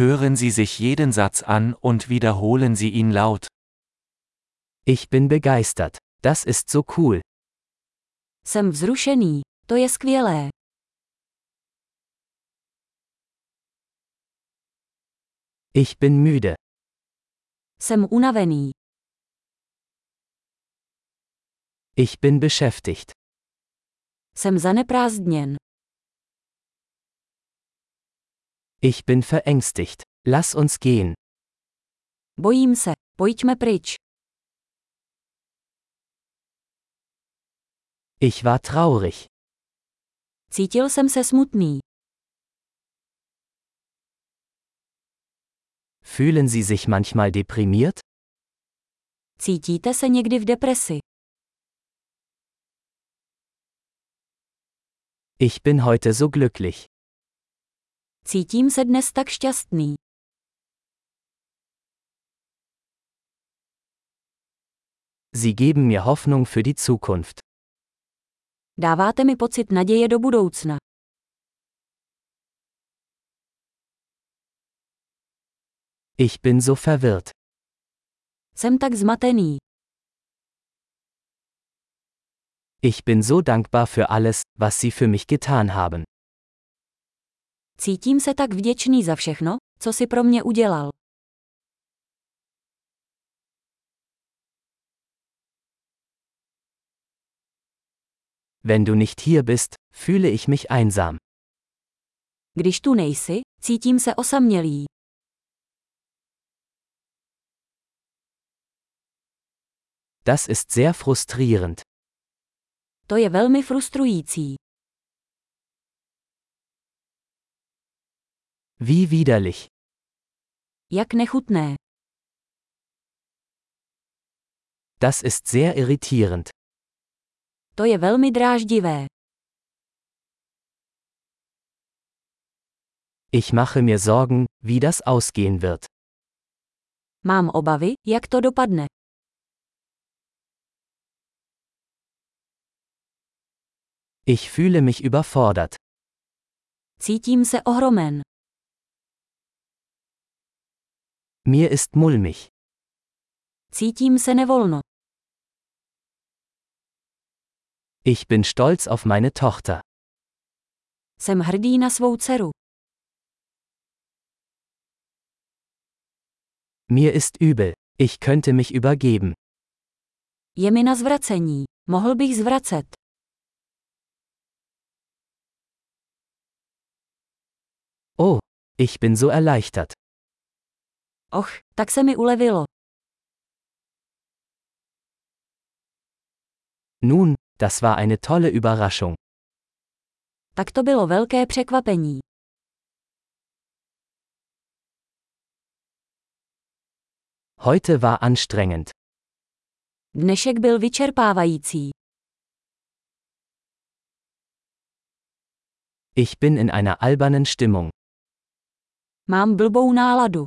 Hören Sie sich jeden Satz an und wiederholen Sie ihn laut. Ich bin begeistert. Das ist so cool. Jsem vzrušený. To je skvělé. Ich bin müde. Jsem unavený. Ich bin beschäftigt. Jsem zaneprázdněn. Ich bin verängstigt. Lass uns gehen. Bojím se. Pojďme pryč. Ich war traurig. Cítil jsem se smutný. Fühlen Sie sich manchmal deprimiert? Cítíte se někdy v depresi? Ich bin heute so glücklich. Cítím se dnes tak šťastný. Sie geben mir Hoffnung für die Zukunft. Dáváte mi pocit naděje do budoucna. Ich bin so verwirrt. Jsem tak zmatený. Ich bin so dankbar für alles, was Sie für mich getan haben. Cítím se tak vděčný za všechno, co si pro mě udělal. Wenn du nicht hier bist, fühle ich mich einsam. Když tu nejsi, cítím se osamělý. Das ist sehr frustrierend. To je velmi frustrující. Wie widerlich. Jak nechutné. Das ist sehr irritierend. To je velmi dráždivé. Ich mache mir Sorgen, wie das ausgehen wird. Mám obavy, jak to dopadne. Ich fühle mich überfordert. Cítím se ohromen. Mir ist mulmig. Cítím se nevolno. Ich bin stolz auf meine Tochter. Jsem hrdý na svou dceru. Mir ist übel. Ich könnte mich übergeben. Je mi na zvracení. Mohl bych zvracet. Oh, ich bin so erleichtert. Och, tak se mi ulevilo. Nun, das war eine tolle Überraschung. Tak to bylo velké překvapení. Heute war anstrengend. Dnešek byl vyčerpávající. Ich bin in einer albernen Stimmung. Mám blbou náladu.